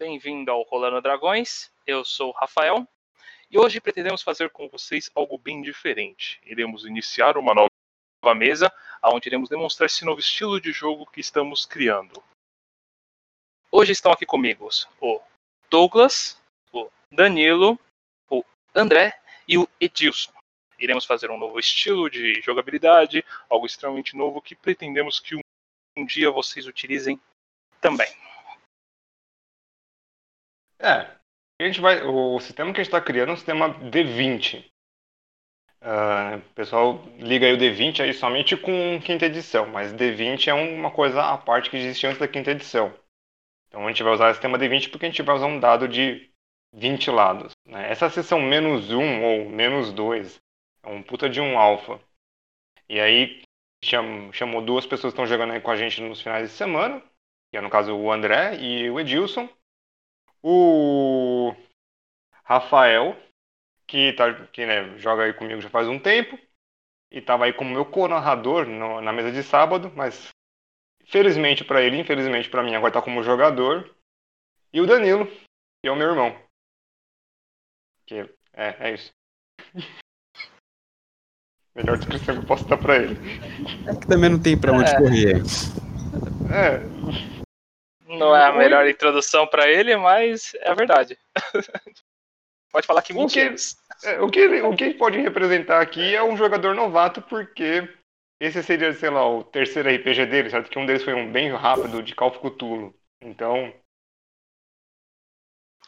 bem-vindo ao Rolando Dragões. Eu sou o Rafael e hoje pretendemos fazer com vocês algo bem diferente. Iremos iniciar uma nova mesa, onde iremos demonstrar esse novo estilo de jogo que estamos criando. Hoje estão aqui comigo o Douglas, o Danilo, o André e o Edilson. Iremos fazer um novo estilo de jogabilidade, algo extremamente novo que pretendemos que um dia vocês utilizem também. É, a gente vai, o sistema que a gente está criando é um sistema D20. Uh, o pessoal liga aí o D20 aí somente com quinta edição, mas D20 é uma coisa à parte que existe antes da quinta edição. Então a gente vai usar o sistema D20 porque a gente vai usar um dado de 20 lados. Né? Essa seção menos 1 ou menos 2 é um puta de um alfa. E aí chamou duas pessoas que estão jogando aí com a gente nos finais de semana, que é no caso o André e o Edilson o Rafael, que, tá, que né, joga aí comigo já faz um tempo, e estava aí como meu co-narrador na mesa de sábado, mas felizmente para ele, infelizmente para mim, agora está como jogador. E o Danilo, que é o meu irmão. Que é, é isso. Melhor descrição que eu posso dar para ele. É que também não tem para onde é. correr. É. Não é a melhor introdução para ele, mas é a verdade. pode falar que. O que, é, o, que ele, o que ele pode representar aqui é um jogador novato, porque esse seria, sei lá, o terceiro RPG dele, certo? Que um deles foi um bem rápido de Cthulhu. Então.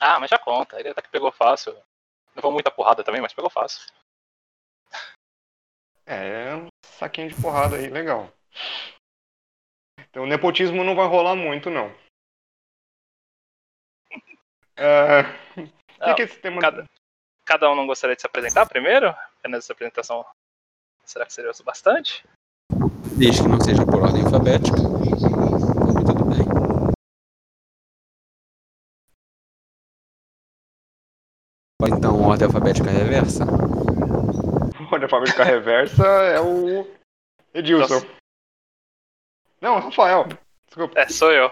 Ah, mas já conta. Ele até que pegou fácil. Não foi muita porrada também, mas pegou fácil. É, um saquinho de porrada aí, legal. Então, o nepotismo não vai rolar muito, não. Uh, não, que, que esse tema... cada, cada um não gostaria de se apresentar primeiro? Apenas essa apresentação. Será que seria o bastante? Desde que não seja por ordem alfabética. Tudo bem. Ou então ordem alfabética reversa? Ordem alfabética reversa é o Edilson. Nossa. Não, Rafael. Desculpa. É, sou eu.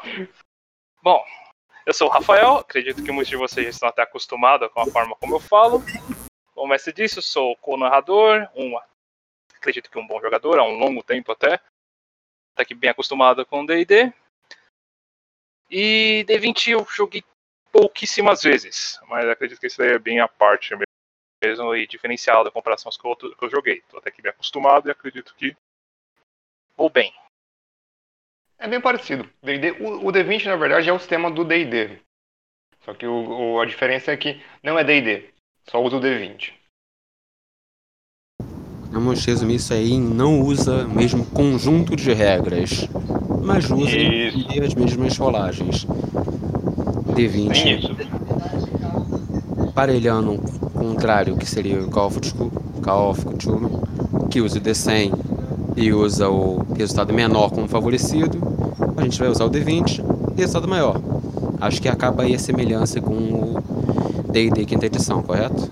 Bom, eu sou o Rafael, acredito que muitos de vocês estão até acostumados com a forma como eu falo. Como mestre disse, sou co-narrador, um, acredito que um bom jogador, há um longo tempo até. Tá aqui bem acostumado com D&D. E D20 eu joguei pouquíssimas vezes, mas acredito que isso daí é bem a parte mesmo e diferencial da comparação com outros que eu joguei. Tô até aqui bem acostumado e acredito que vou bem. É bem parecido. O, o D20, na verdade, é o sistema do D&D. Só que o, o, a diferença é que não é D&D, só usa o D20. Vamos resumir isso aí não usa o mesmo conjunto de regras, mas usa as mesmas rolagens. D20. Tem isso. Parelhando o contrário, que seria o Call of Cthulhu, que usa o D100 e usa o resultado menor como favorecido, a gente vai usar o D20 e resultado maior. Acho que acaba aí a semelhança com o D&D quinta edição, correto?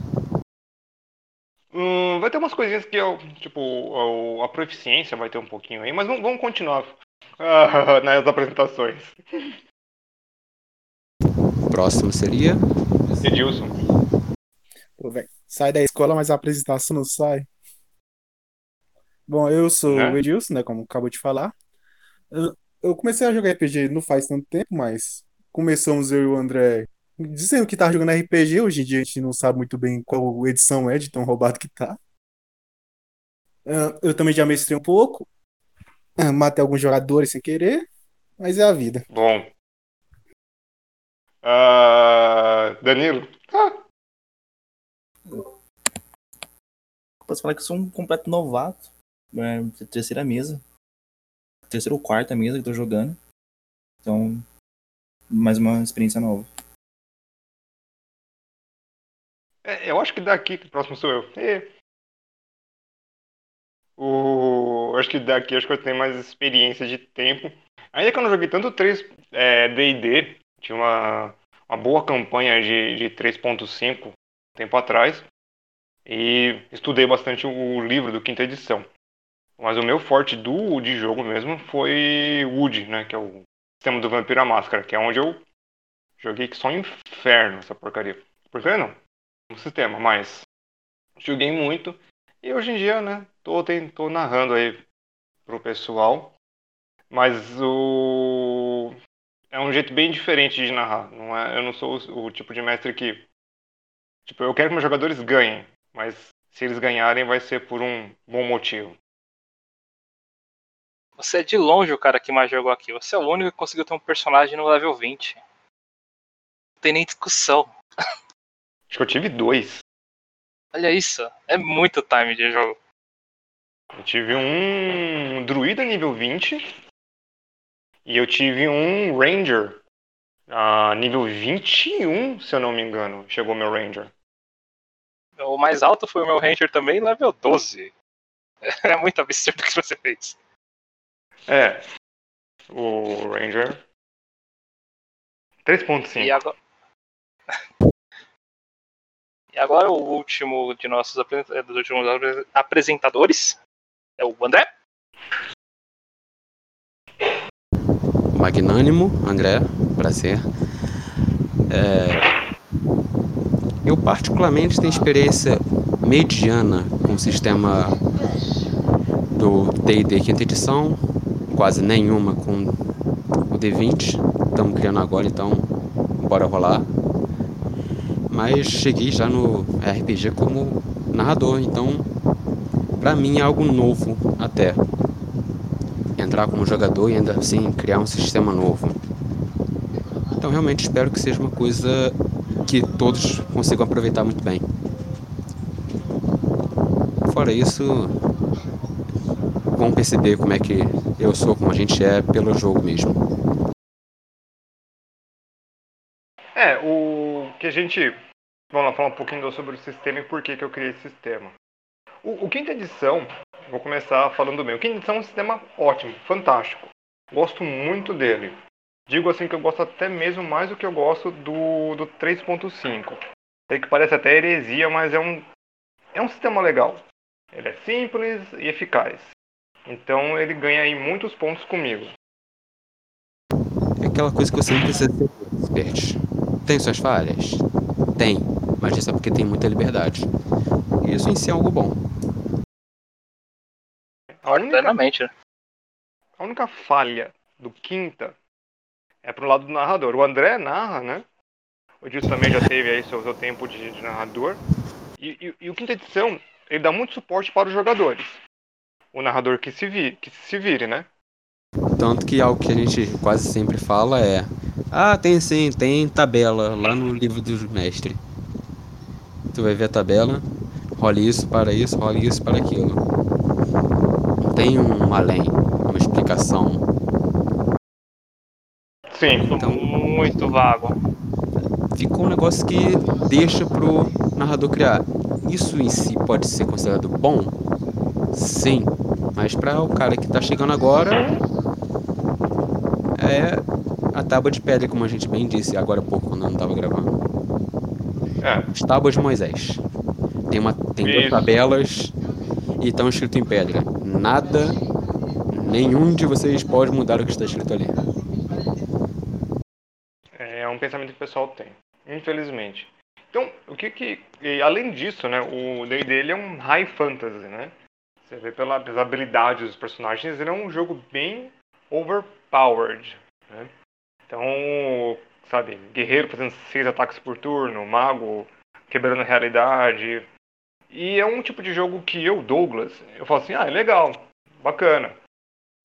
Hum, vai ter umas coisinhas que eu, tipo, a proficiência vai ter um pouquinho aí, mas vamos, continuar uh, nas apresentações. Próximo seria? Edilson. Pô, sai da escola, mas a apresentação não sai. Bom, eu sou né? o Edilson, né, como acabou de falar. Eu, eu, comecei a jogar RPG não faz tanto tempo, mas começamos eu e o André dizendo que tá jogando RPG. Hoje em dia a gente não sabe muito bem qual edição é de tão roubado que tá. Eu também já mestrei um pouco. Matei alguns jogadores sem querer, mas é a vida. Bom. Uh, Danilo? Ah. Posso falar que eu sou um completo novato é, terceira mesa. Terceira ou quarta mesa que eu tô jogando. Então, mais uma experiência nova. É, eu acho que daqui, o próximo sou eu. É. O, acho que daqui acho que eu tenho mais experiência de tempo. Ainda que eu não joguei tanto 3 D&D, é, tinha uma, uma boa campanha de, de 3.5 tempo atrás. E estudei bastante o livro do quinta edição. Mas o meu forte do de jogo mesmo foi Wood, né? Que é o sistema do Vampiro à Máscara, que é onde eu Joguei que só um inferno essa porcaria. Porcaria não. Um sistema, mas joguei muito. E hoje em dia, né, tô, tô narrando aí pro pessoal. Mas o. É um jeito bem diferente de narrar. Não é, eu não sou o, o tipo de mestre que. Tipo, eu quero que meus jogadores ganhem. Mas se eles ganharem, vai ser por um bom motivo. Você é de longe o cara que mais jogou aqui. Você é o único que conseguiu ter um personagem no level 20. Não tem nem discussão. Acho que eu tive dois. Olha isso. É muito time de jogo. Eu tive um druida nível 20 e eu tive um ranger a nível 21, se eu não me engano. Chegou meu ranger. O mais alto foi o meu ranger também, level 12. É muito absurdo o que você fez. É. O ranger 3.5. E agora... e agora o último de nossos apre- dos últimos apre- apresentadores é o André. Magnânimo, André, prazer. É, Eu particularmente tenho experiência mediana com o sistema do D&D quinta edição, quase nenhuma com o D20. Estamos criando agora, então bora rolar. Mas cheguei já no RPG como narrador, então pra mim é algo novo até entrar como jogador e ainda assim criar um sistema novo. Então realmente espero que seja uma coisa que todos consigam aproveitar muito bem. Fora isso, vão perceber como é que eu sou, como a gente é pelo jogo mesmo. É, o que a gente. Vamos lá falar um pouquinho sobre o sistema e por que, que eu criei esse sistema. O, o quinta edição, vou começar falando do meu. O quinta edição é um sistema ótimo, fantástico. Gosto muito dele. Digo assim que eu gosto até mesmo mais do que eu gosto do, do 3.5. Sei que parece até heresia, mas é um, é um sistema legal. Ele é simples e eficaz. Então ele ganha aí muitos pontos comigo. É aquela coisa que você não precisa ser expert. Tem suas falhas? Tem, mas isso é porque tem muita liberdade. E isso em si é algo bom. A única, né? a única falha do quinta é pro lado do narrador. O André narra, né? O Dilson também já teve aí seu, seu tempo de, de narrador. E, e- e o quinta edição, ele dá muito suporte para os jogadores. O narrador que se, vi, que se vire, né? Tanto que algo que a gente quase sempre fala é: Ah, tem sim, tem tabela lá no livro do mestre. Tu vai ver a tabela, rola isso para isso, rola isso para aquilo. Não tem um além, uma explicação. Sim. Então- Muito vago. Ficou um negócio que deixa pro narrador criar. Isso em si pode ser considerado bom? Sim, mas para o cara que tá chegando agora é a tábua de pedra, como a gente bem disse agora há pouco quando eu não tava gravando. É, As tábuas de Moisés. Tem, uma, tem duas tabelas e estão escrito em pedra. Nada, nenhum de vocês pode mudar o que está escrito ali. é um pensamento que o pessoal tem. Infelizmente. Então, o que que... Além disso, né? O D&D ele é um high fantasy, né? Você vê pela- pelas habilidades dos personagens, ele é um jogo bem overpowered, né? Então, sabe, guerreiro fazendo seis ataques por turno, mago quebrando a realidade. E é um tipo de jogo que eu, Douglas, eu falo assim, ah, é legal, bacana.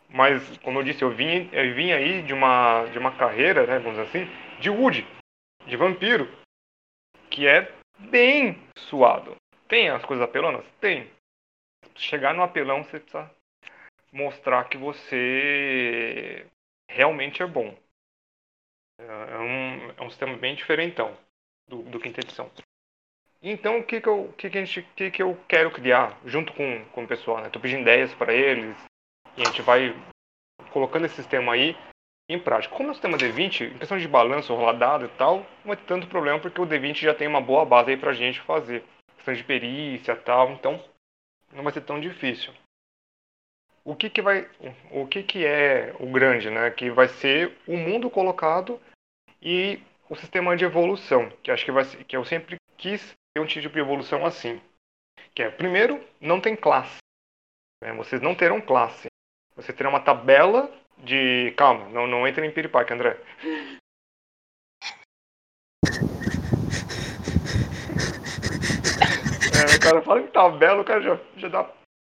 Mas, como eu disse, eu vim, eu vim aí de uma, de uma carreira, né, vamos dizer assim, de Wood, de vampiro, que é bem suado. Tem as coisas apelonas? Tem. Chegar no apelão, você precisa mostrar que você realmente é bom. É um, é um sistema bem diferentão do, do quinta edição. Então, o que que eu, que que a gente, que que eu quero criar junto com, com o pessoal, né? Tô pedindo ideias para eles e a gente vai colocando esse sistema aí em prática. Como é o sistema D20, em questão de balanço, rolar dado e tal, não ter tanto problema porque o D20 já tem uma boa base aí pra gente fazer. Questão de perícia e tal, então não vai ser tão difícil. O que que vai, o que que é o grande, né? Que vai ser o mundo colocado e o sistema de evolução, que acho que vai que eu sempre quis ter um tipo de evolução assim. Que é, primeiro, não tem classe. Né? Vocês não terão classe. Você terá uma tabela de. Calma, não, não entra em piripaque, André. É, o cara fala em tabela, o cara já, já dá,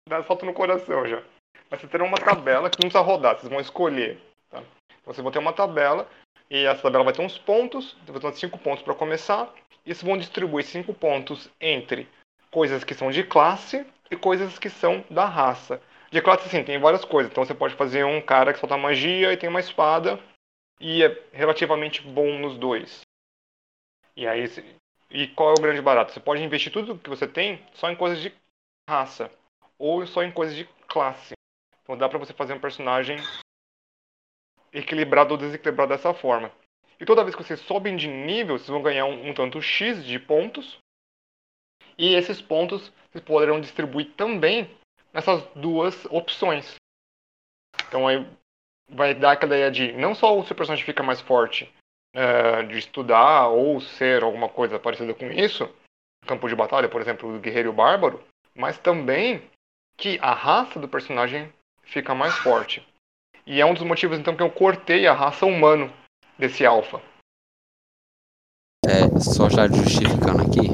dá salto no coração já. Mas vocês terão uma tabela que não precisa rodar, vocês vão escolher. Tá? Vocês vão ter uma tabela e essa tabela vai ter uns pontos, vai ter cinco pontos para começar. E vocês vão distribuir cinco pontos entre coisas que são de classe e coisas que são da raça. De classe, sim, tem várias coisas. Então você pode fazer um cara que solta magia e tem uma espada e é relativamente bom nos dois. E aí, e qual é o grande barato? Você pode investir tudo que você tem só em coisas de raça ou só em coisas de classe. Então dá para você fazer um personagem equilibrado ou desequilibrado dessa forma. E toda vez que vocês sobem de nível, vocês vão ganhar um, um tanto X de pontos. E esses pontos vocês poderão distribuir também nessas duas opções. Então aí vai dar aquela ideia de não só o seu personagem fica mais forte é, de estudar ou ser alguma coisa parecida com isso, campo de batalha, por exemplo, do guerreiro bárbaro, mas também que a raça do personagem fica mais forte. E é um dos motivos então que eu cortei a raça humano desse alfa. É, só já justificando aqui,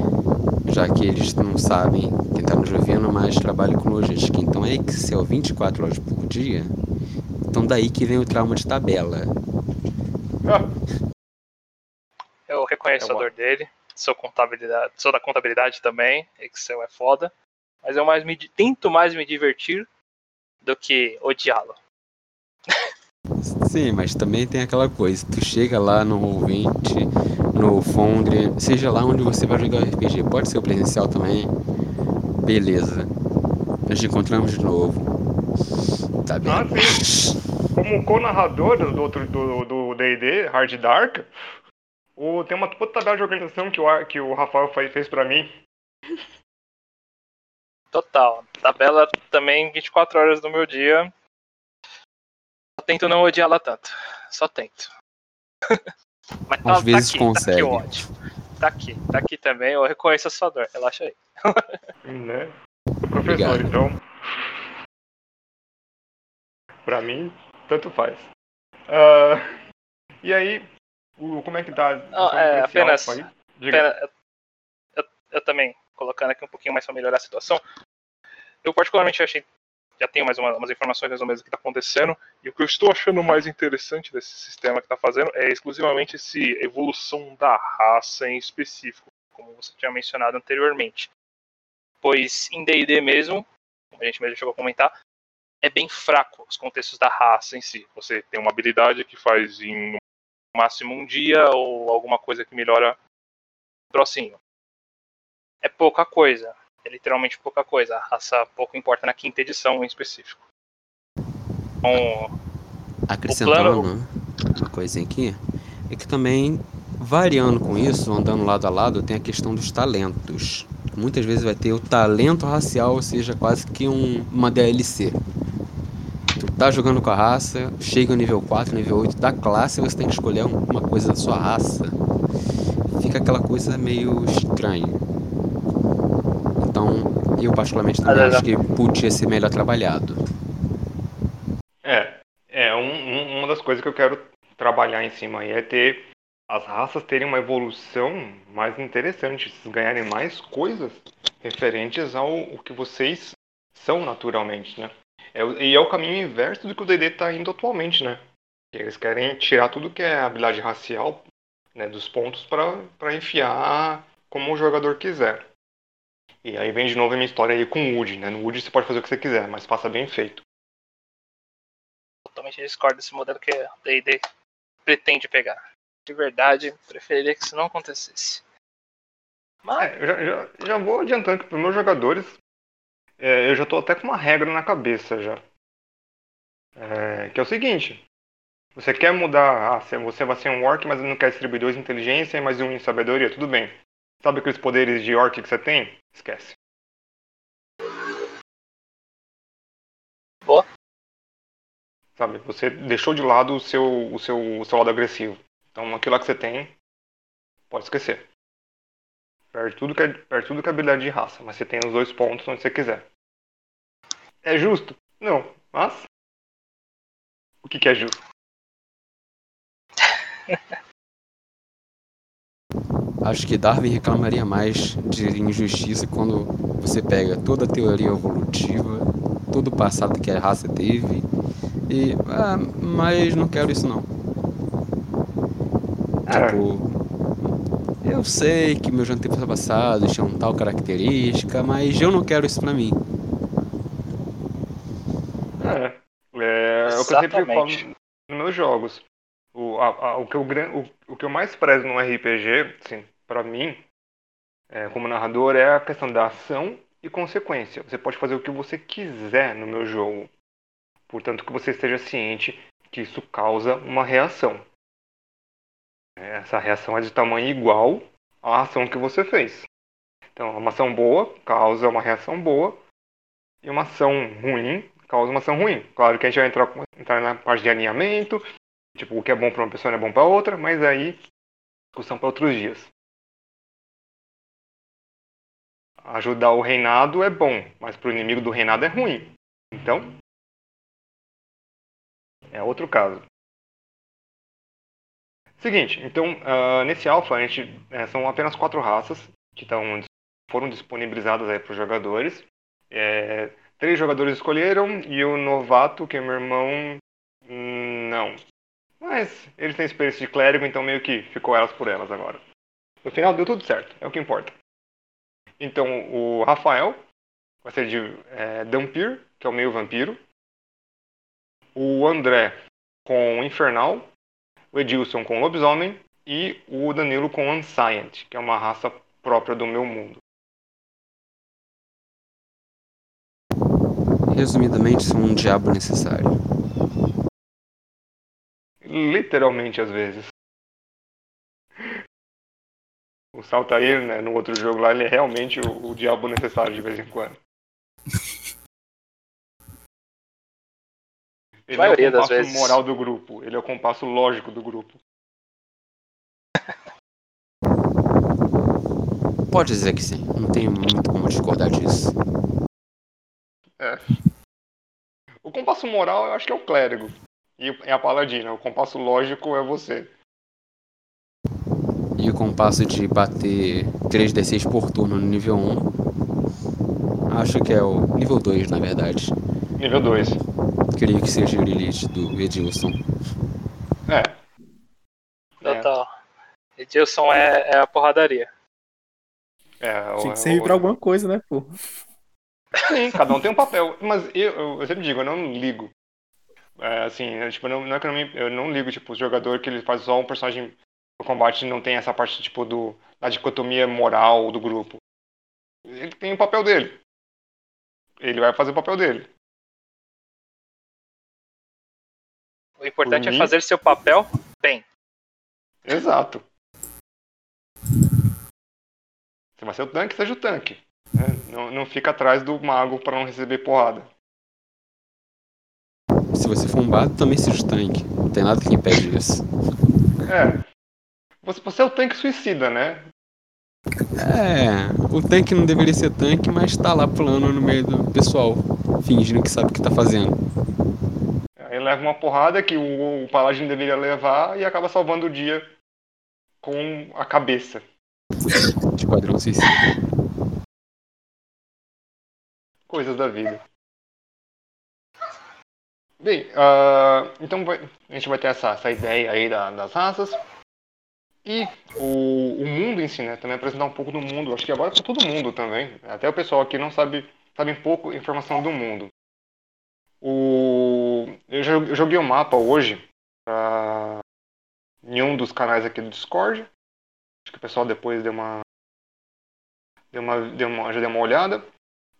já que eles não sabem quem está nos ouvindo, mas trabalho com logística. Então é Excel 24 horas por dia. Então daí que vem o trauma de tabela. É o reconhecedor dele, sou contabilidade, sou da contabilidade também, Excel é foda. Mas eu mais me, tento mais me divertir do que odiá-lo. Sim, mas também tem aquela coisa, tu chega lá no ouvinte, no Fondre, seja lá onde você vai jogar RPG, pode ser o presencial também. Beleza. Nós encontramos de novo. Tá bem. Ah, sim. Como co-narrador do outro do D&D, Hard Dark, o, tem uma puta tabela de organização que o, que o Rafael fez pra mim. Total. Tabela também 24 horas do meu dia. Só tento não odiá-la tanto. Só tento. Mas tá, Às tá vezes aqui, consegue. Tá aqui, ótimo. Tá aqui, tá aqui também. Eu reconheço a sua dor. Relaxa aí. né? Professor, Obrigado. então. Pra mim, tanto faz. Uh, e aí, o, como é que tá? Não, é, apenas- eu, eu- eu também, colocando aqui um pouquinho mais pra melhorar a situação. Eu particularmente achei. Já tenho mais uma- umas informações mais ou menos do que tá acontecendo. E o que eu estou achando mais interessante desse sistema que tá fazendo é exclusivamente essa evolução da raça em específico, como você tinha mencionado anteriormente. Pois em DD mesmo, como a gente mesmo chegou a comentar, é bem fraco os contextos da raça em si. Você tem uma habilidade que faz em máximo um dia ou alguma coisa que melhora o trocinho. É pouca coisa. É literalmente pouca coisa. A raça pouco importa na quinta edição em específico. Então, Acrescentando O uma coisinha aqui, é que também, variando com isso, andando lado a lado, tem a questão dos talentos. Muitas vezes vai ter o talento racial, ou seja, quase que um, uma DLC. Tu tá jogando com a raça, chega no nível 4, nível 8 da classe, você tem que escolher um- uma coisa da sua raça. Fica aquela coisa meio estranha. Então, eu particularmente também Às acho que podia ser melhor trabalhado. É, é um- um- uma das coisas que eu quero trabalhar em cima aí é ter as raças terem uma evolução mais interessante, vocês ganharem mais coisas referentes ao que vocês são naturalmente, né? É e é o caminho inverso do que o D&D está indo atualmente, né? Eles querem tirar tudo que é habilidade racial né, dos pontos para enfiar como o jogador quiser. E aí vem de novo a minha história aí com o Wood, né? No Wood você pode fazer o que você quiser, mas faça bem feito. totalmente discordo desse modelo que a D&D pretende pegar. De verdade, preferiria que isso não acontecesse. Mas, É, já, já, já vou adiantando que para os meus jogadores, é, eu já estou até com uma regra na cabeça já. É, que é o seguinte: você quer mudar, ah, você vai ser um orc, mas não quer distribuir dois inteligência e mais um em sabedoria, tudo bem. Sabe aqueles poderes de orc que você tem? Esquece. Boa. Sabe, você deixou de lado o seu, o seu, o seu lado agressivo. Então aquilo lá que você tem, pode esquecer. Perde tudo que é, perde tudo que é habilidade de raça, mas você tem os dois pontos onde você quiser. É justo? Não, mas. O que, que é justo? Acho que Darwin reclamaria mais de injustiça quando você pega toda a teoria evolutiva, todo o passado que a raça teve, e. Ah, mas não quero isso não. É. Tipo. Eu sei que meus antepassados tinham tal característica, mas eu não quero isso pra mim. É, é, que eu sempre falo Exatamente. nos meus jogos. O, a- a- o, que eu, o, o que eu mais prezo num RPG, assim, pra mim, é, como narrador, é a questão da ação e consequência. Você pode fazer o que você quiser no meu jogo. Portanto, que você esteja ciente que isso causa uma reação. Essa reação é de tamanho igual à ação que você fez. Então, uma ação boa causa uma reação boa e uma ação ruim causa uma ação ruim. Claro que a gente vai entrar, entrar na parte de alinhamento, tipo, o que é bom para uma pessoa não é bom para outra, mas aí discussão para outros dias. Ajudar o reinado é bom, mas para o inimigo do reinado é ruim. Então, é outro caso. Seguinte, então, ah, nesse alpha, a gente, eh, são apenas quatro raças que tão, foram disponibilizadas para os jogadores. É, três jogadores escolheram e o novato, que é meu irmão, não. Mas eles têm experiência de clérigo, então meio que ficou elas por elas agora. No final deu tudo certo, é o que importa. Então o Rafael vai ser de é, Dampir, que é o meio vampiro. O André com Infernal. O Edilson com Lobisomem. E o Danilo com Unscient, que é uma raça própria do meu mundo. Resumidamente, sou um diabo necessário. Literalmente, às vezes. O Saltair, né, no outro jogo lá, ele é realmente o, o diabo necessário de vez em quando. Ele maioria é o das compasso vezes. moral do grupo. Ele é o compasso lógico do grupo. Pode dizer que sim, não tenho muito como discordar disso. O compasso moral eu acho que é o clérigo. E é a paladina. O compasso lógico é você. E o compasso de bater 3d6 por turno no nível 1, acho que é o nível 2, na verdade. Nível 2. Creio que seja o Lilith do Edilson. É. É. Total. Edilson é, é a porradaria. é Tinha o- que servir o- pra alguma coisa, né, pô? Sim, cada um tem um papel. Mas eu, eu, eu sempre digo, eu não ligo. É, assim, eu, tipo, não, não é que eu não, me- eu não ligo, tipo, o jogador que ele faz só um personagem no combate e não tem essa parte, tipo, do, da dicotomia moral do grupo. Ele tem o papel dele. Ele vai fazer o papel dele. O importante Por é mim- fazer seu papel bem. Exato. Se vai ser o tanque, seja o tanque. Né? Não, não fica atrás do mago para não receber porrada. Se você for um bardo, também seja o tanque. Não tem nada que impede isso. É. Você, você é o tanque suicida, né? É, o tanque não deveria ser tanque, mas tá lá pulando no meio do pessoal, fingindo que sabe o que tá fazendo. Aí leva uma porrada que o, o paladino deveria levar e acaba salvando o dia com a cabeça. Esquadrão suicida. Coisas da vida. Bem, ah, então vai- a gente vai ter essa, essa ideia aí da- das raças. E o, o mundo em si, né? Também apresentar um pouco do mundo. Acho que agora para todo mundo também. Até o pessoal aqui não sabe, sabe pouco informação do mundo. O, eu jo- eu joguei o mapa hoje em um dos canais aqui do Discord. Acho que o pessoal depois deu uma, deu uma, deu uma, já deu uma olhada.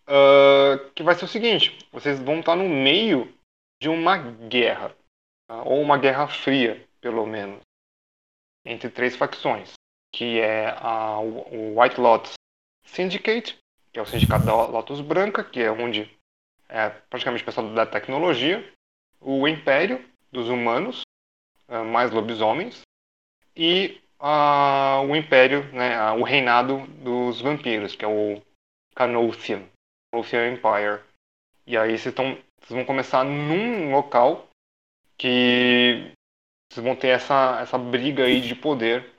Ah, que vai ser o seguinte: vocês vão estar no meio de uma guerra, tá? ou uma guerra fria, pelo menos, entre três facções, que é a, o White Lotus Syndicate, que é o sindicato da Lotus Branca, que é onde é praticamente o pessoal da tecnologia, o Império dos Humanos, ah, mais lobisomens, e a, o império, né, o reinado dos vampiros, que é o Canothian, Canothian Empire. E aí vocês, tão, vocês vão começar num local que vocês vão ter essa, essa briga aí de poder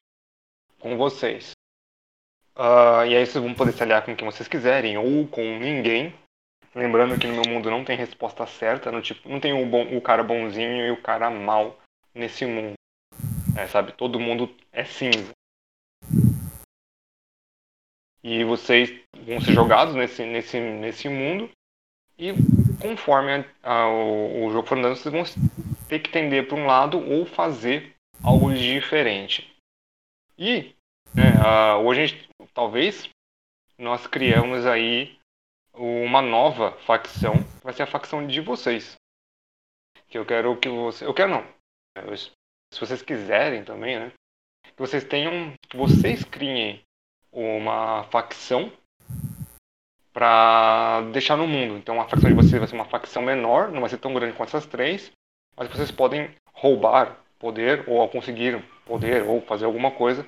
com vocês. Uh, e aí vocês vão poder se aliar com quem vocês quiserem ou com ninguém. Lembrando que no meu mundo não tem resposta certa, no tipo, não tem o, bom, o cara bonzinho e o cara mal nesse mundo. É, sabe, todo mundo é cinza. E vocês vão ser jogados nesse, nesse, nesse mundo e conforme a, a, o, o jogo for andando, vocês vão ter que tender para um lado ou fazer algo diferente. E né, a, hoje, gente, talvez, nós criamos aí uma nova facção, que vai ser a facção de vocês. Que eu quero que você. Eu quero não. Eu, se vocês quiserem também, né? Que vocês tenham. Que vocês criem uma facção para deixar no mundo. Então a facção de vocês vai ser uma facção menor, não vai ser tão grande quanto essas três, mas vocês podem roubar poder ou conseguir poder ou fazer alguma coisa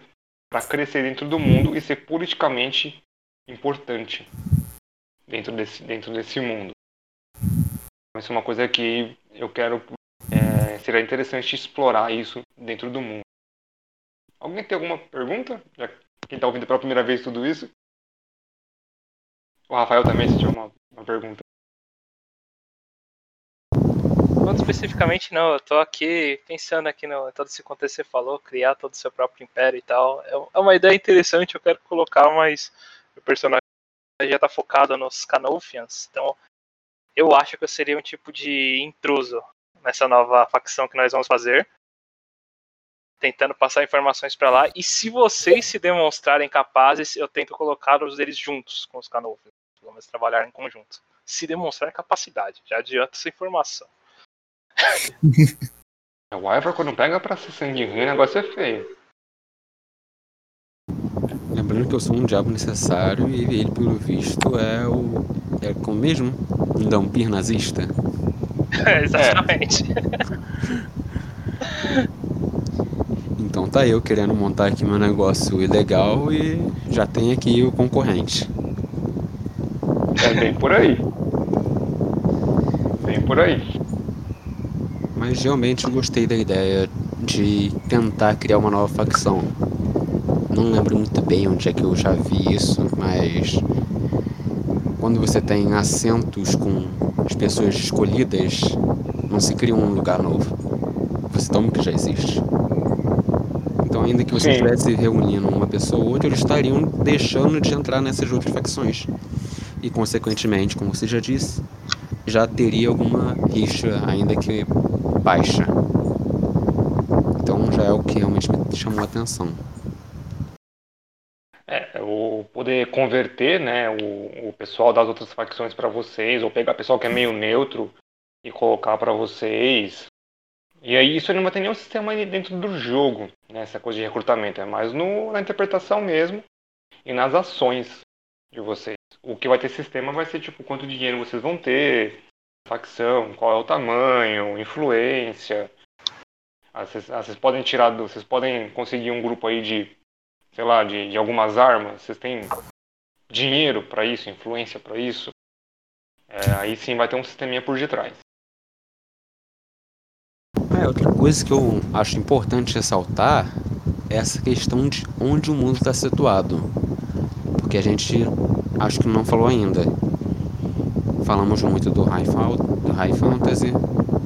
para crescer dentro do mundo e ser politicamente importante dentro desse, dentro desse mundo. Isso é uma coisa que eu quero. É, seria interessante explorar isso dentro do mundo. Alguém tem alguma pergunta? Já quem está ouvindo pela primeira vez tudo isso? O Rafael também se uma, uma pergunta. Não especificamente não, eu tô aqui pensando aqui no todo esse contexto que você falou, criar todo o seu próprio império e tal. É, é uma ideia interessante, eu quero colocar, mas o personagem já tá focado nos Canofians, então eu acho que eu seria um tipo de intruso nessa nova facção que nós vamos fazer. Tentando passar informações para lá, e se vocês se demonstrarem capazes, eu tento colocar os deles juntos com os Canofians, pelo menos trabalhar em conjunto. Se demonstrar capacidade, já adianta essa informação. o Ivor quando pega pra ser sangue ruim, o negócio é feio. Lembrando que eu sou um diabo necessário e ele, pelo visto, é o. É como mesmo? Um dampir nazista. É, exatamente. Então tá eu querendo montar aqui meu negócio ilegal e já tem aqui o concorrente. É bem por aí. Bem por aí. Mas realmente gostei da ideia de tentar criar uma nova facção. Não lembro muito bem onde é que eu já vi isso, mas quando você tem assentos com as pessoas escolhidas, não se cria um lugar novo. Você toma o que já existe. Ainda que você Sim. estivesse reunindo uma pessoa ou outra, eles estariam deixando de entrar nessas outras facções. E, consequentemente, como você já disse, já teria alguma rixa, ainda que baixa. Então, já é o que realmente me chamou a atenção o poder converter né, o, o pessoal das outras facções para vocês, ou pegar pessoal que é meio neutro e colocar para vocês. E aí isso não ter nenhum sistema dentro do jogo, né, essa coisa de recrutamento, é mais no, na interpretação mesmo e nas ações de vocês. O que vai ter sistema vai ser tipo quanto dinheiro vocês vão ter, facção, qual é o tamanho, influência. Vocês, vocês podem tirar, vocês podem conseguir um grupo aí de sei lá, de, de algumas armas? Vocês têm dinheiro para isso, influência para isso? É, aí sim vai ter um sisteminha por detrás. É, outra coisa que eu acho importante ressaltar é essa questão de onde o mundo está situado. Porque a gente acho que não falou ainda. Falamos muito do high, do high fantasy,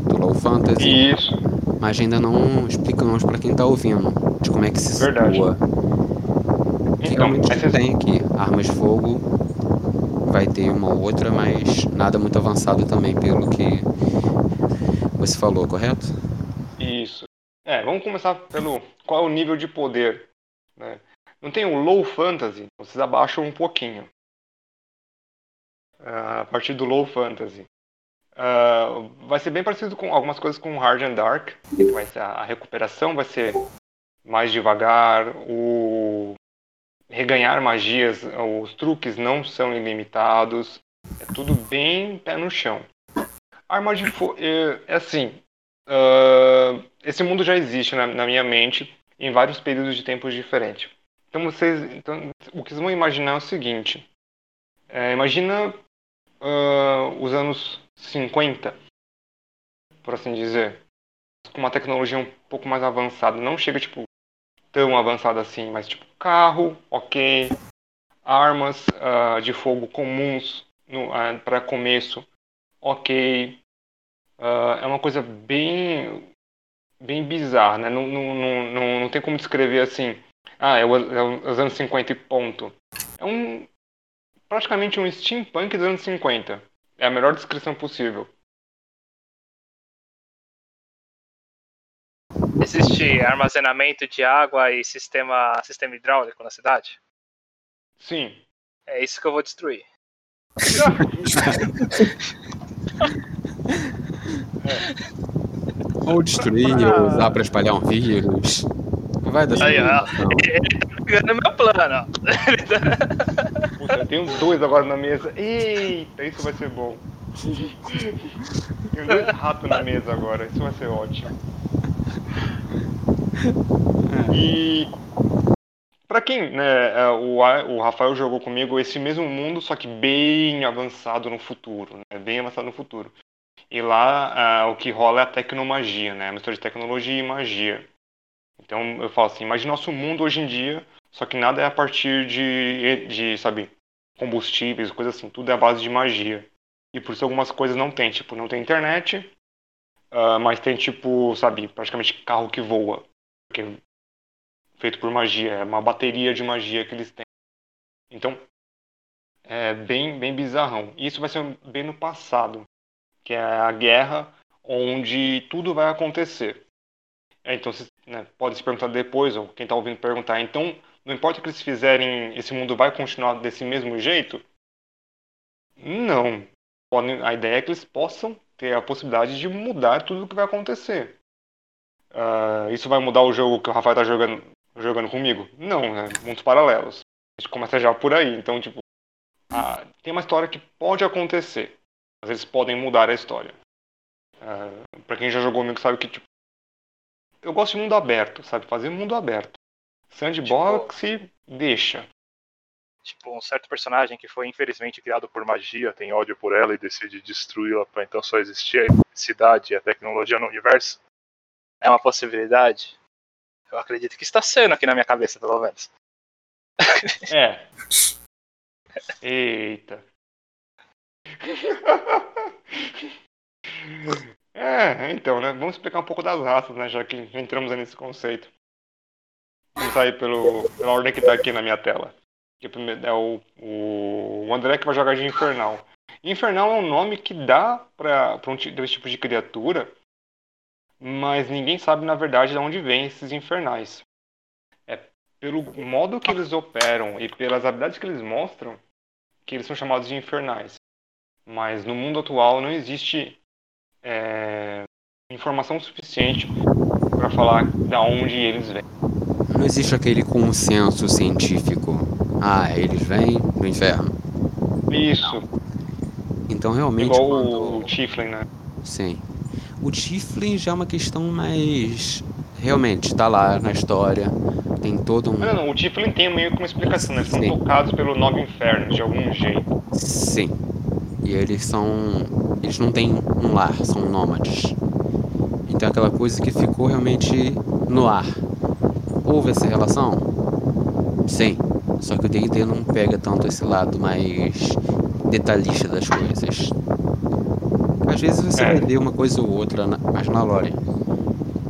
do low fantasy. Isso. Mas ainda não explicamos para quem está ouvindo de como é que se Verdade. situa que então, realmente tem aqui. Armas de fogo vai ter uma ou outra, mas nada muito avançado também, pelo que você falou, correto? É, vamos começar pelo qual é o nível de poder. Né? Não tem o low fantasy, vocês abaixam um pouquinho. Uh, a partir do low fantasy. Uh, vai ser bem parecido com algumas coisas com hard and dark. Vai ser, a recuperação vai ser mais devagar, o reganhar magias, os truques não são ilimitados, é tudo bem pé no chão. Arma de fogo. É, é, assim. Uh, esse mundo já existe na, na, minha mente. em vários períodos de tempos diferentes. Então vocês, então, o que vocês vão imaginar é o seguinte: é, imagina uh, os anos 50, por assim dizer, com uma tecnologia um pouco mais avançada. Não chega tipo tão avançada assim, mas tipo carro, ok, armas uh, de fogo comuns uh, para começo, ok. é uma coisa bem bem bizarra, né? Não, não, não, não, tem como descrever assim, ah, é, o, é os anos 50 e ponto. É um praticamente um steampunk dos anos 50. É a melhor descrição possível. Existe armazenamento de água e sistema, sistema hidráulico na cidade? Sim. É isso que eu vou destruir. é. Ou destruir, ou usar pra espalhar um vírus. Vai dar Aí, ó, ele tá pegando meu plano. Puta, eu tenho dois agora na mesa. Eita, isso vai ser bom. Tenho dois ratos na mesa agora, isso vai ser ótimo. E para quem, né, é, o, o Rafael jogou comigo esse mesmo mundo, só que bem avançado no futuro, né, bem avançado no futuro. E lá uh, o que rola é a tecnomagia, né? A mistura de tecnologia e magia. Então eu falo assim, imagine nosso mundo hoje em dia, só que nada é a partir de, de sabe, combustíveis, coisas assim, tudo é a base de magia. E por isso algumas coisas não tem, tipo, não tem internet, uh, mas tem tipo, sabe, praticamente carro que voa, que é feito por magia, é uma bateria de magia que eles têm. Então, é bem, bem bizarrão. E isso vai ser bem no passado que é a guerra onde tudo vai acontecer. É, então, né, pode se perguntar depois, ou quem está ouvindo perguntar, então, não importa o que eles fizerem, esse mundo vai continuar desse mesmo jeito? Não. A ideia é que eles possam ter a possibilidade de mudar tudo o que vai acontecer. Uh, isso vai mudar o jogo que o Rafael está jogando, jogando comigo? Não, é mundos paralelos. A gente começa já por aí. Então, tipo, uh, tem uma história que pode acontecer mas eles podem mudar a história. Uh, é, para quem já jogou comigo sabe que tipo, eu gosto de mundo aberto, sabe? Fazer mundo aberto. Sandbox tipo, deixa. Tipo, um certo personagem que foi infelizmente criado por magia, tem ódio por ela e decide destruí-la para então só existir a cidade e a tecnologia no universo. É uma possibilidade? Eu acredito que está sendo aqui na minha cabeça, pelo menos. É. Eita. É, então, né? Vamos explicar um pouco das raças, né? Já que entramos nesse conceito. Vamos sair pelo, pela ordem que tá aqui na minha tela. Que é o, o André que vai jogar de Infernal. Infernal é um nome que dá para um tipo de criatura, mas ninguém sabe na verdade de onde vem esses infernais. É pelo modo que eles operam e pelas habilidades que eles mostram que eles são chamados de infernais. Mas no mundo atual não existe é, informação suficiente para falar da onde eles vêm. Não existe aquele consenso científico. Ah, eles vêm do inferno. Isso. Então realmente. Igual quando... o Tiflin, né? Sim. O Tiflin já é uma questão mais. Realmente, está lá na história. Tem todo um. Não, não, o Tiflin tem meio que uma explicação, né? Eles são tocados pelo novo inferno, de algum jeito. Sim. E eles são. Eles não têm um lar, são nômades. Então é aquela coisa que ficou realmente no ar. Houve essa relação? Sim. Só que o D&D não pega tanto esse lado mais detalhista das coisas. Às vezes você é. vai ver uma coisa ou outra na, mais na lore.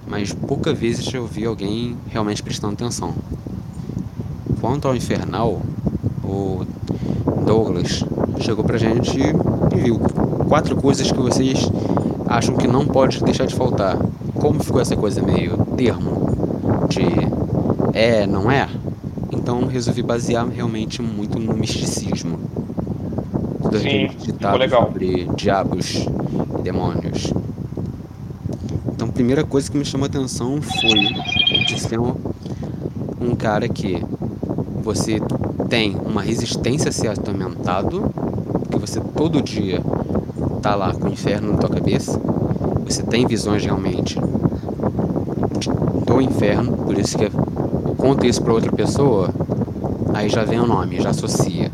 Mas poucas vezes eu vi alguém realmente prestando atenção. Quanto ao Infernal, o Douglas chegou pra gente viu quatro coisas que vocês acham que não pode deixar de faltar. Como ficou essa coisa meio termo de é, não é? Então resolvi basear realmente muito no misticismo. Sim, ficou legal. sobre diabos e demônios. Então a primeira coisa que me chamou a atenção foi de ser um, um cara que você tem uma resistência a ser atormentado você todo dia tá lá com o inferno na tua cabeça, você tem visões realmente do inferno, por isso que conta isso pra outra pessoa, aí já vem o nome, já associa.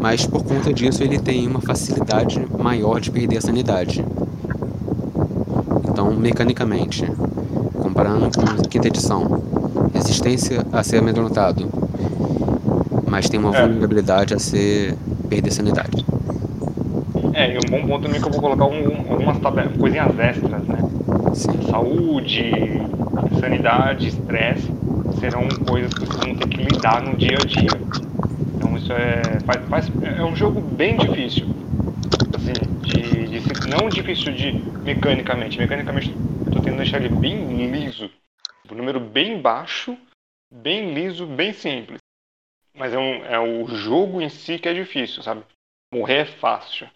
Mas por conta disso ele tem uma facilidade maior de perder a sanidade. Então, mecanicamente, comparando com a quinta edição, resistência a ser amedrontado, mas tem uma É. vulnerabilidade a ser perder sanidade. É, e um bom ponto também é que eu vou colocar um- um- algumas tabelas, coisinhas extras, né? Sim. Saúde, sanidade, estresse serão coisas que vocês vão ter que lidar no dia a dia. Então isso é. Faz, faz- é um jogo bem difícil. Assim, de, de não difícil de mecanicamente. Mecanicamente eu tô tentando deixar ele bem liso. Um número bem baixo, bem liso, bem simples. Mas é, um, é o jogo em si que é difícil, sabe? Morrer é fácil.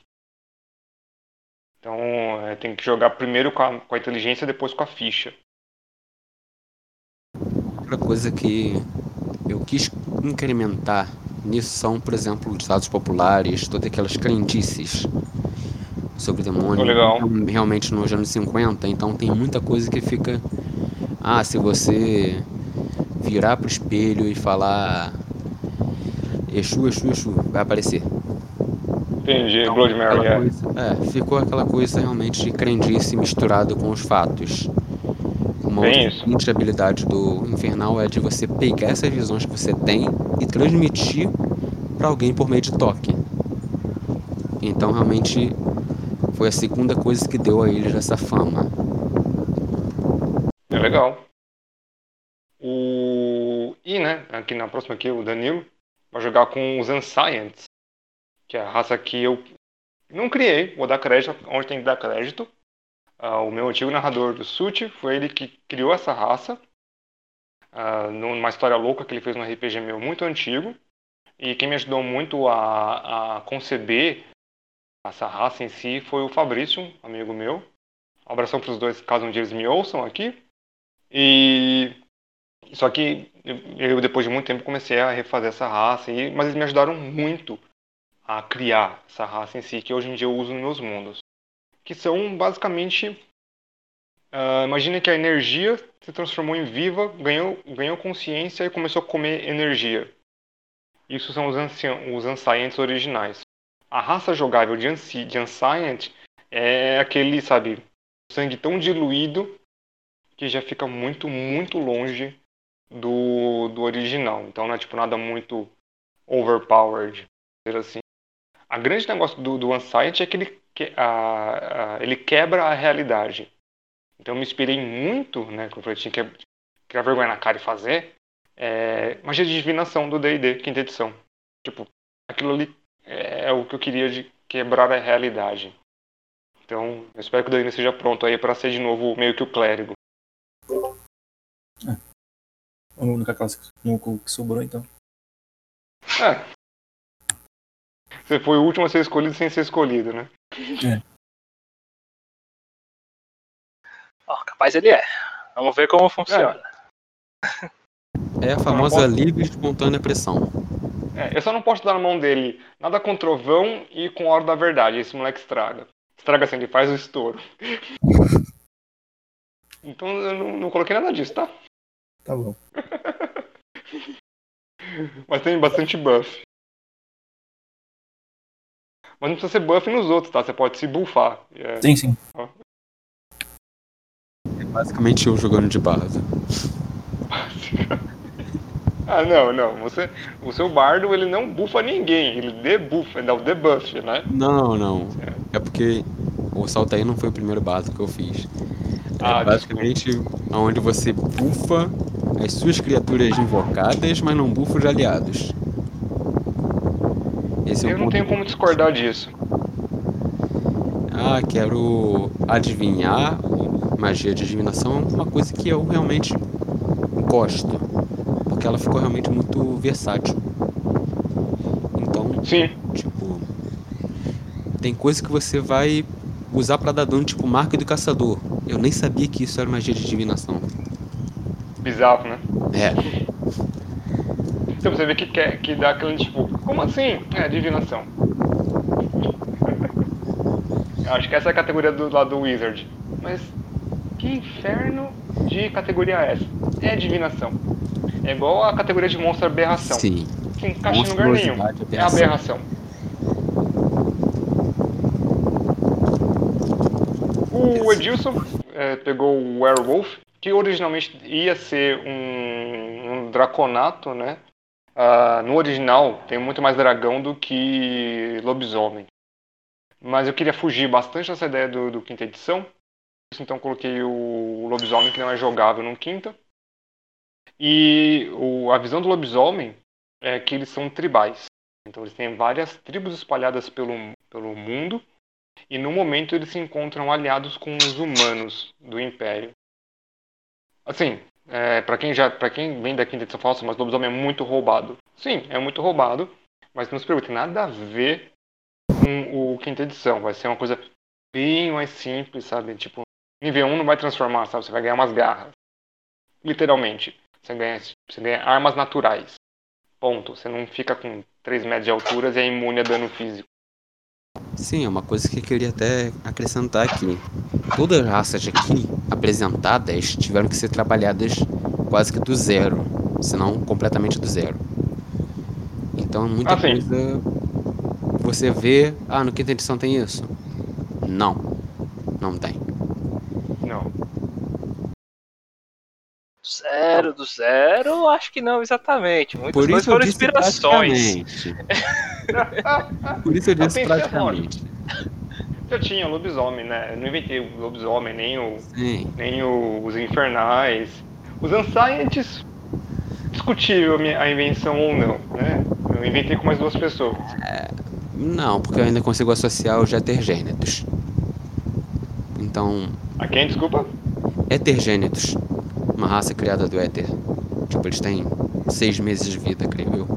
Então é, tem que jogar primeiro com a, com a inteligência, depois com a ficha. Outra coisa que eu quis incrementar nisso são, por exemplo, os dados populares, todas aquelas crendices sobre demônio. Legal. Real- Realmente nos anos 50, então tem muita coisa que fica. Ah, se você virar pro espelho e falar Exu, Exu, Exu, vai aparecer. Entendi, Então, Blood Mary. É. coisa- é, ficou aquela coisa realmente de crendice misturado com os fatos. Uma Bem outra isso. habilidade do Infernal é de você pegar essas visões que você tem e transmitir para alguém por meio de toque. Então realmente foi a segunda coisa que deu a eles essa fama. É legal. O... E, né, aqui na próxima aqui, o Danilo vai jogar com os Unscience, que é a raça que eu não criei, vou dar crédito onde tem que dar crédito. Ah, o meu antigo narrador do Sut foi ele que criou essa raça, ah, numa história louca que ele fez no RPG meu muito antigo. E quem me ajudou muito a, a conceber essa raça em si foi o Fabrício, amigo meu. Um abração para os dois, caso um dia eles me ouçam aqui. E só que eu, depois de muito tempo comecei a refazer essa raça, e, mas eles me ajudaram muito a criar essa raça em si, que hoje em dia eu uso nos meus mundos. Que são basicamente. ah, imagina que a energia se transformou em viva, ganhou, ganhou consciência e começou a comer energia. Isso são os, ancião, os Unscients originais. A raça jogável de, Unci- de Unscient é aquele, sabe, sangue tão diluído que já fica muito, muito longe do, do original. Então não é tipo nada muito overpowered, assim. A grande negócio do, do Unscience é que ele, que, a, a, ele quebra a realidade. Então eu me inspirei muito, né, como eu tinha que criar vergonha na cara e fazer, é, magia de divinação do D&D, quinta edição. Tipo, aquilo ali é o que eu queria de quebrar a realidade. Então, eu espero que o Danilo esteja pronto aí para ser de novo meio que o clérigo. A única classe que sobrou, então. É. Você foi o último a ser escolhido sem ser escolhido, né? Ó, capaz ele é. Vamos ver como funciona. É a famosa posso- livre e espontânea pressão. É, eu só não posso dar na mão dele nada com trovão e com hora da verdade. Esse moleque estraga. Estraga assim, ele faz o estouro. Então eu não, não coloquei nada disso, tá? Tá bom. Mas tem bastante buff. Mas não precisa ser buff nos outros, tá? Você pode se buffar. É, Sim, sim. É basicamente eu jogando de bardo. Ah, não, não. Você, o seu bardo, ele não bufa ninguém. Ele debuffa, ele dá o debuff, né? Não, não. É porque o Saltaí não foi o primeiro bardo que eu fiz. É Ah, basicamente onde você bufa as suas criaturas invocadas, mas não bufa os aliados. Esse é Eu não ponto tenho como discordar disso. Ah, quero adivinhar. Magia de adivinação é uma coisa que eu realmente gosto. Porque ela ficou realmente muito versátil. Então, Sim, tipo. Tem coisa que você vai usar pra dar dano, tipo marca do caçador. Eu nem sabia que isso era magia de divinação. Bizarro, né? É, Então você vê que, quer, que dá aquele tipo, como assim? É, divinação. Eu Acho que essa é a categoria do lado do Wizard. Mas que inferno de categoria é essa? É divinação. É igual a categoria de monstro aberração. Sim. Não encaixa em lugar nenhum. É aberração. O Edilson é, pegou o Werewolf, que originalmente ia ser um, um draconato, né? Ah, no original tem muito mais dragão do que lobisomem. Mas eu queria fugir bastante dessa ideia do, do quinta edição. Então coloquei o lobisomem que não é jogável no quinta. E o- a visão do lobisomem é que eles são tribais. Então eles têm várias tribos espalhadas pelo, pelo mundo. E no momento eles se encontram aliados com os humanos do Império. Assim, é, para quem já, para quem vem da quinta edição falsa, mas lobisomem é muito roubado. Sim, é muito roubado, mas não se preocupe, tem nada a ver com o quinta edição. Vai ser uma coisa bem mais simples, sabe? Tipo, nível 1 não vai transformar, sabe? Você vai ganhar umas garras. Literalmente. Você ganha, você ganha armas naturais. Ponto. Você não fica com 3 metros de altura e é imune a dano físico. Sim, é uma coisa que eu queria até acrescentar aqui. Todas as raças aqui apresentadas tiveram que ser trabalhadas quase que do zero, se não completamente do zero. Então muita Ah, coisa você vê, ah, no quinta edição tem isso? Não, não tem. Não. Zero do zero, acho que não exatamente. Muitas Por isso foram inspirações. Por isso eu disse praticamente. Já tinha lobisomem, né? Eu não inventei o lobisomem, nem, o, Sim. nem o- os infernais. Os Unscientists, discutível a invenção ou não, né? Eu inventei com mais duas pessoas. Não, porque eu ainda consigo associar os hetergênetos. Então, A quem, desculpa? hetergênetos. Uma raça criada do éter. Tipo, eles têm seis meses de vida, creio eu.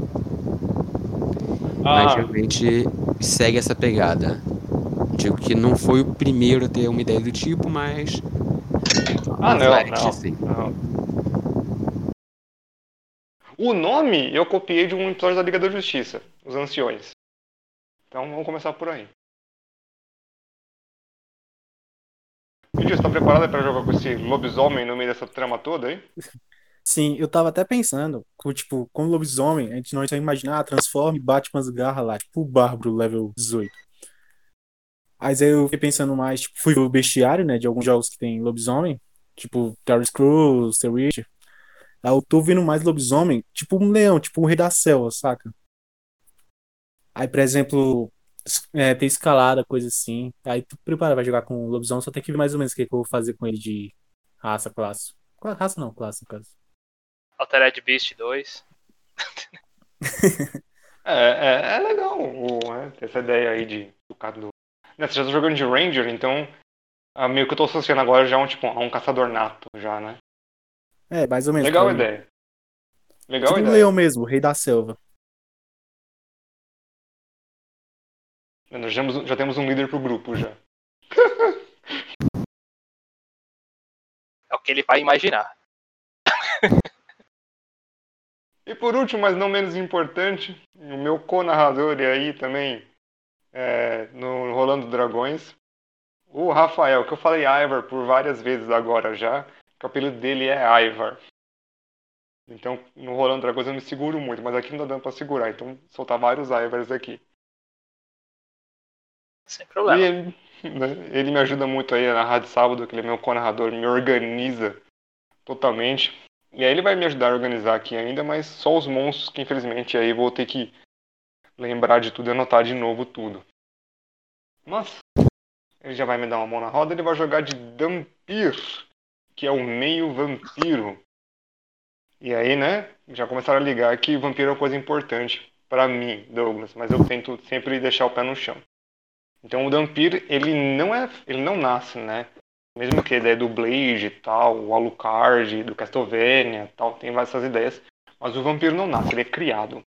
Mas Ah, realmente segue essa pegada. Digo que não foi o primeiro a ter uma ideia do tipo, mas. ah não, não, sim. não. O nome eu copiei de um episódio da Liga da Justiça, Os Anciões. Então vamos começar por aí. Vídeo, você tá preparado para jogar com esse lobisomem no meio dessa trama toda aí? Sim, eu tava até pensando, com, tipo, como lobisomem, a gente não ia imaginar, ah, transforma e bate umas garras lá, tipo o Bárbaro level 18. Mas aí eu fiquei pensando mais, tipo, fui o bestiário, né, de alguns jogos que tem lobisomem, tipo Terror Scrolls, The Witcher. Aí eu tô vendo mais lobisomem, tipo um leão, tipo um rei da selva, saca? Aí, por exemplo, é, tem escalada, coisa assim. Aí tu prepara, vai jogar com o lobisomem, só tem que ver mais ou menos o que, que eu vou fazer com ele de raça, classe. Qual- Raça não, classe, no caso. Altered Beast 2. É, é, é legal ter essa ideia aí de do cara do. Né, você já tá jogando de Ranger, então ah, meio que eu tô associando agora já a um, tipo, a um caçador nato já, né? É, mais ou menos. Legal a ideia. Legal a Tipo um ideia. leão mesmo, o rei da selva. Nós já temos, já temos um líder pro grupo já. É o que ele vai imaginar. E por último, mas não menos importante, o meu co-narrador e aí também é, no Rolando Dragões, o Rafael, que eu falei Ivar por várias vezes agora já, que o apelido dele é Ivar. Então, no Rolando Dragões eu me seguro muito, mas aqui não tá dando pra segurar, então soltar vários Ivars aqui. Sem problema. ele, né, ele me ajuda muito aí na Rádio Sábado, que ele é meu co-narrador, me organiza totalmente. E aí ele vai me ajudar a organizar aqui ainda, mas só os monstros que infelizmente aí vou ter que lembrar de tudo e anotar de novo tudo. Mas ele já vai me dar uma mão na roda, ele vai jogar de Dampir, que é o meio vampiro. E aí, né, já começaram a ligar que vampiro é uma coisa importante pra mim, Douglas, mas eu tento sempre deixar o pé no chão. Então o Dampir, ele não é, ele não nasce, né? Mesmo que a ideia do Blade e tal, o Alucard, do Castlevania tal, tem várias essas ideias, mas o vampiro não nasce, ele é criado.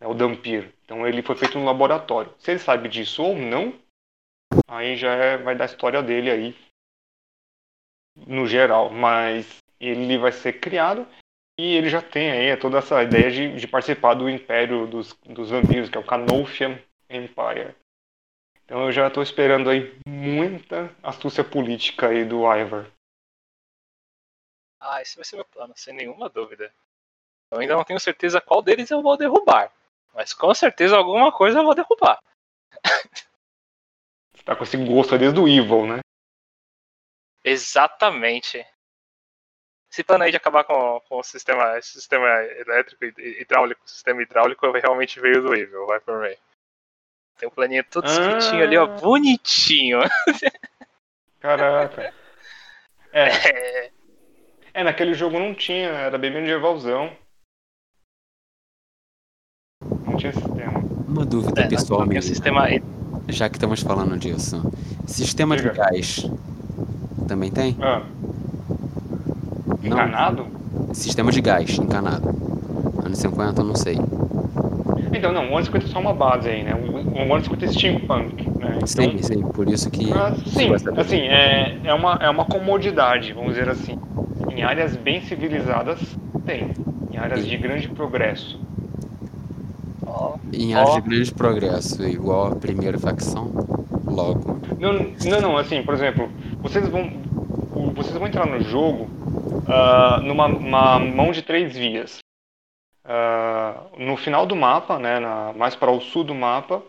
É o Dampir. Então ele foi feito no laboratório. Se ele sabe disso ou não, aí já é- vai dar a história dele aí no geral, mas ele vai ser criado e ele já tem aí toda essa ideia de, de participar do império dos, dos vampiros, que é o Canofian Empire. Então eu já estou esperando aí muita astúcia política aí do Ivar. Ah, esse vai ser meu plano, sem nenhuma dúvida. Eu ainda não tenho certeza qual deles eu vou derrubar. Mas com certeza alguma coisa eu vou derrubar. Você tá com esse gosto desde o Evil, né? Exatamente. Esse plano aí de acabar com, com o sistema, sistema elétrico e hidráulico, sistema hidráulico realmente veio do Evil, vai por mim. Tem um planinho todo escritinho Ah. ali, ó, bonitinho. Caraca. É, É, é, naquele jogo não tinha, era bem medievalzão. Não tinha sistema. Uma dúvida é, pessoal não minha, sistema já que estamos falando disso. Sistema de Diga. gás também tem? Ah, Não. encanado? Sistema de gás encanado. Anos 50 eu não sei. Então, não, o ano 50 é só uma base aí, né? O, o ano 50 é steampunk, né? Então, Sim, sim, por isso que. Ah, sim, assim, é, é, uma, é uma comodidade, vamos dizer assim. Em áreas bem civilizadas, tem. Em áreas de grande progresso. Ó, Em áreas de grande progresso, igual a primeira facção, logo. Não, não, não, assim, por exemplo, vocês vão, vocês vão entrar no jogo ah, numa uma mão de três vias. Ah, no final do mapa, né, na- mais para o sul do mapa,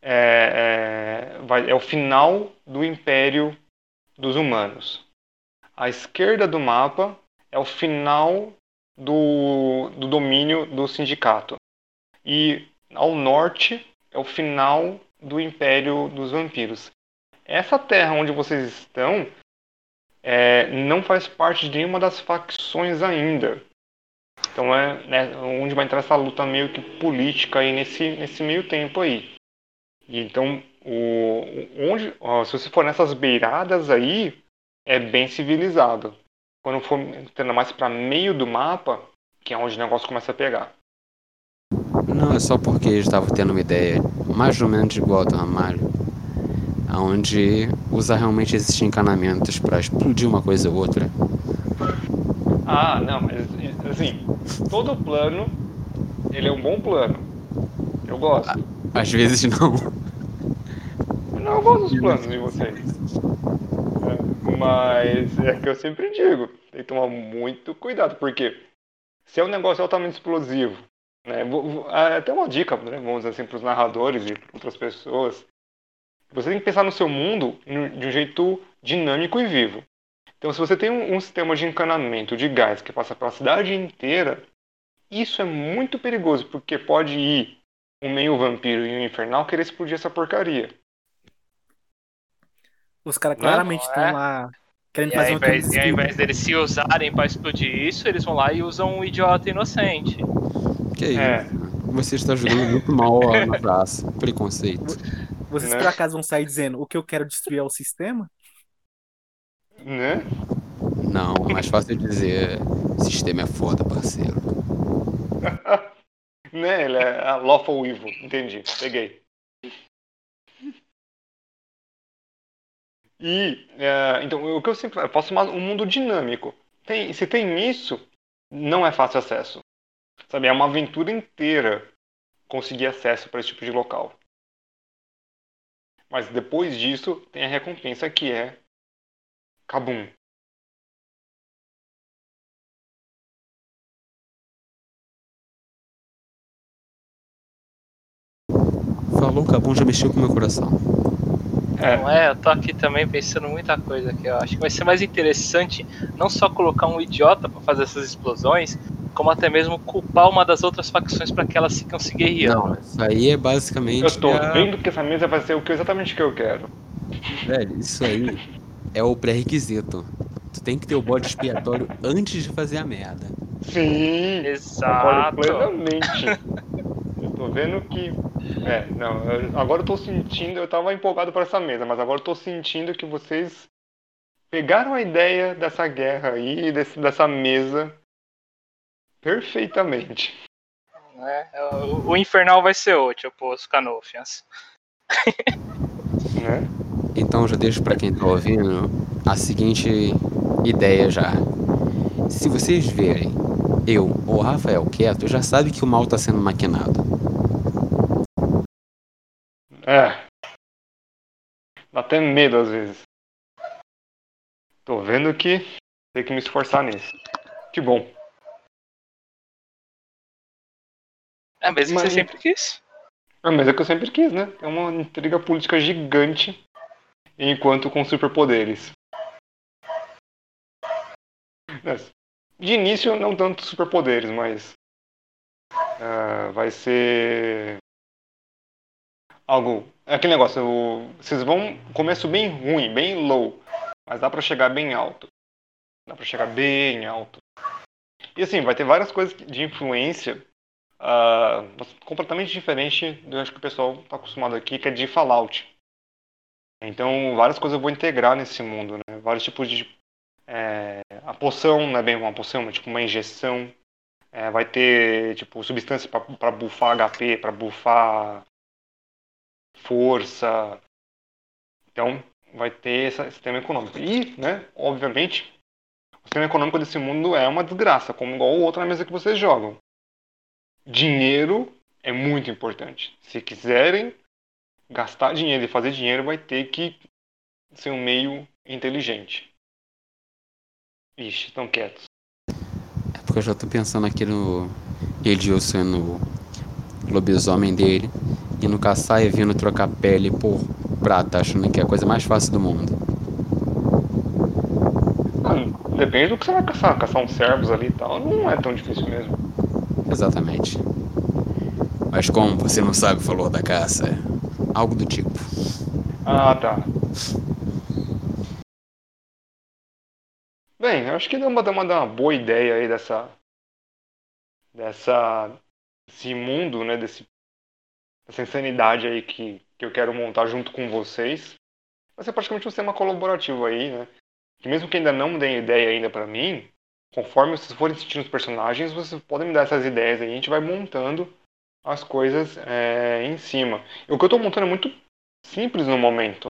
é, é, vai- é o final do Império dos Humanos. À esquerda do mapa é o final do, do domínio do sindicato. E ao norte é o final do Império dos Vampiros. Essa terra onde vocês estão é, não faz parte de nenhuma das facções ainda. Então é né, onde vai entrar essa luta meio que política aí nesse, nesse meio tempo aí. E então, o, onde, ó, se você for nessas beiradas aí, é bem civilizado. Quando for entrando mais para meio do mapa, que é onde o negócio começa a pegar. Só porque eu estava tendo uma ideia mais ou menos igual do Ramalho, onde usa realmente esses encanamentos para explodir uma coisa ou outra. Ah, não, mas assim, todo plano, ele é um bom plano. Eu gosto. Às vezes não. Não, eu gosto dos planos de vocês. É, mas é que eu sempre digo, tem que tomar muito cuidado, porque se é um negócio altamente explosivo, né? Até uma dica, né, vamos dizer assim, para os narradores e para outras pessoas. Você tem que pensar no seu mundo de um jeito dinâmico e vivo. Então, se você tem um, um sistema de encanamento de gás que passa pela cidade inteira, isso é muito perigoso, porque pode ir um meio vampiro e um infernal querer explodir essa porcaria. Os caras é? claramente estão é? lá querendo E ao fazer uma invés, e ao invés deles se usarem pra explodir isso, eles vão lá e usam um idiota inocente. Que isso? É. Você está jogando muito mal na praça. Preconceito. Vocês né? por acaso vão sair dizendo o que eu quero destruir é o sistema? Né? Não, é mais fácil dizer sistema é foda, parceiro. né? Ele é a Lawful Evil. Entendi. Peguei. E, é, então, o que eu sempre eu faço um mundo dinâmico. Tem, se tem isso, não é fácil acesso. Sabe, é uma aventura inteira conseguir acesso para esse tipo de local. Mas depois disso, tem a recompensa que é Kabum. Falou, Cabum já mexeu com o meu coração. É, Não é? Eu tô aqui também pensando muita coisa aqui. Eu acho que vai ser mais interessante não só colocar um idiota pra fazer essas explosões, como até mesmo culpar uma das outras facções pra que elas ficam se guerreando. Não, isso aí é basicamente. eu tô a- vendo que essa mesa vai ser o que exatamente que eu quero. Velho, isso aí é o pré-requisito. Tu tem que ter o bode expiatório antes de fazer a merda. Sim! Exato. Plenamente. eu tô vendo que. É, não, eu- agora eu tô sentindo, eu tava empolgado para essa mesa, mas agora eu tô sentindo que vocês pegaram a ideia dessa guerra aí, desse, dessa mesa, perfeitamente. né? O, o infernal vai ser útil pros Canofians. Né? Então já deixo pra quem tá ouvindo a seguinte ideia já. Se vocês verem eu ou o Rafael quieto, já sabe que o mal tá sendo maquinado. É. Dá até medo às vezes. Tô vendo que tem que me esforçar nisso. Que bom. É a mesa que Mas- você sempre quis. Ah, mas é que eu sempre quis, né? É uma intriga política gigante enquanto com superpoderes. Mas, De início, não tanto superpoderes, mas. ah, vai ser. Algo. É aquele negócio, o- vocês vão. Começo bem ruim, bem low. Mas dá pra chegar bem alto. Dá pra chegar bem alto. E assim, vai ter várias coisas de influência ah, completamente diferente do acho que o pessoal está acostumado aqui, que é de Fallout. Então, várias coisas eu vou integrar nesse mundo, né? Vários tipos de. é, a poção não é bem uma poção, é tipo uma injeção. É, vai ter, tipo, substância para bufar HP, para bufar força. Então, vai ter esse sistema econômico. E, né, obviamente, o sistema econômico desse mundo é uma desgraça, como igual o outro na mesa que vocês jogam dinheiro é muito importante. Se quiserem gastar dinheiro e fazer dinheiro, vai ter que ser um meio inteligente. Ixi, estão quietos. É porque eu já tô pensando aqui no Edilson, no lobisomem dele, indo caçar e vindo trocar pele por prata, achando que é a coisa mais fácil do mundo. Ah, depende do que você vai caçar. Caçar uns servos ali e tal, não é tão difícil mesmo. Exatamente. Mas como você não sabe o valor da caça? Algo do tipo. Ah, tá. Bem, eu acho que dá uma, dá uma, dá uma boa ideia aí dessa. dessa. desse mundo, né? Desse, dessa insanidade aí que, que eu quero montar junto com vocês. Vai ser praticamente um sistema colaborativo aí, né? Que mesmo que ainda não deem ideia ainda pra mim, conforme vocês forem sentindo os personagens, vocês podem me dar essas ideias aí, a gente vai montando as coisas é, em cima. O que eu tô montando é muito simples no momento.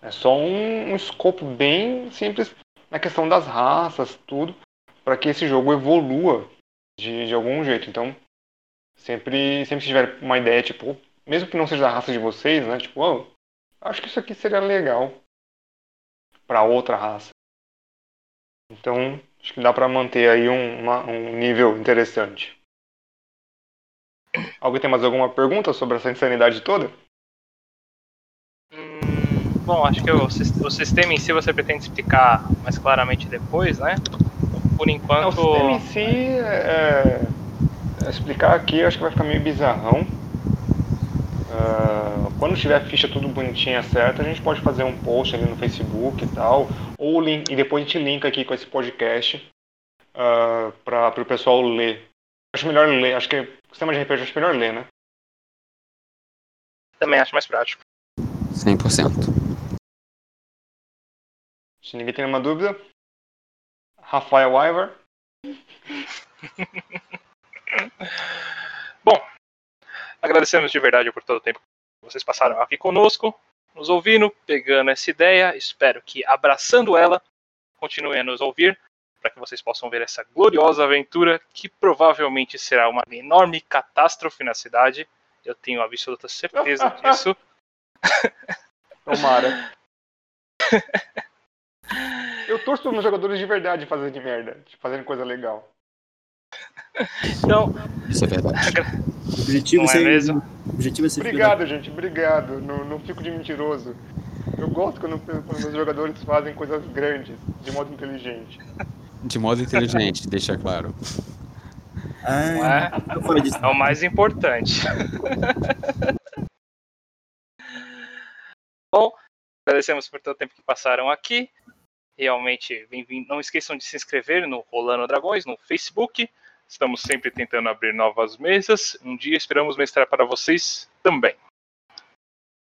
É só um, um escopo bem simples na questão das raças, tudo, para que esse jogo evolua de, de algum jeito. Então, sempre, sempre se tiver uma ideia, tipo, mesmo que não seja da raça de vocês, né? Tipo, oh, acho que isso aqui seria legal para outra raça. Então, acho que dá para manter aí um, uma- um nível interessante. Alguém tem mais alguma pergunta sobre essa insanidade toda? Hum, bom, acho que o, o sistema em si você pretende explicar mais claramente depois, né? Por enquanto. o sistema em si, é, é, explicar aqui, acho que vai ficar meio bizarrão. Ah, quando tiver a ficha tudo bonitinha certa, a gente pode fazer um post ali no Facebook e tal, ou link, e depois a gente linka aqui com esse podcast para o pessoal ler. Acho melhor ler, acho que o sistema de RPG acho melhor ler, né? Também acho mais prático. 100%. Se ninguém tem nenhuma dúvida. Rafael Ivar. Agradecemos de verdade por todo o tempo que vocês passaram aqui conosco, nos ouvindo, pegando essa ideia. Espero que, abraçando ela, continuem a nos ouvir, para que vocês possam ver essa gloriosa aventura, que provavelmente será uma enorme catástrofe na cidade. Eu tenho absoluta certeza disso. Tomara. Eu torço meus jogadores de verdade fazerem merda, fazerem coisa legal. Então, Isso é verdade. O objetivo Não é é ser. mesmo? o objetivo é ser. Obrigado, gente, obrigado. Não, não fico de mentiroso. Eu gosto quando, quando meus jogadores fazem coisas grandes, de modo inteligente. De modo inteligente, deixa claro. Ah, é? É o mais importante. Bom, agradecemos por todo o tempo que passaram aqui. Realmente, bem-vindo. Não esqueçam de se inscrever no Rolando Dragões no Facebook. Estamos sempre tentando abrir novas mesas. Um dia esperamos mestrar para vocês também.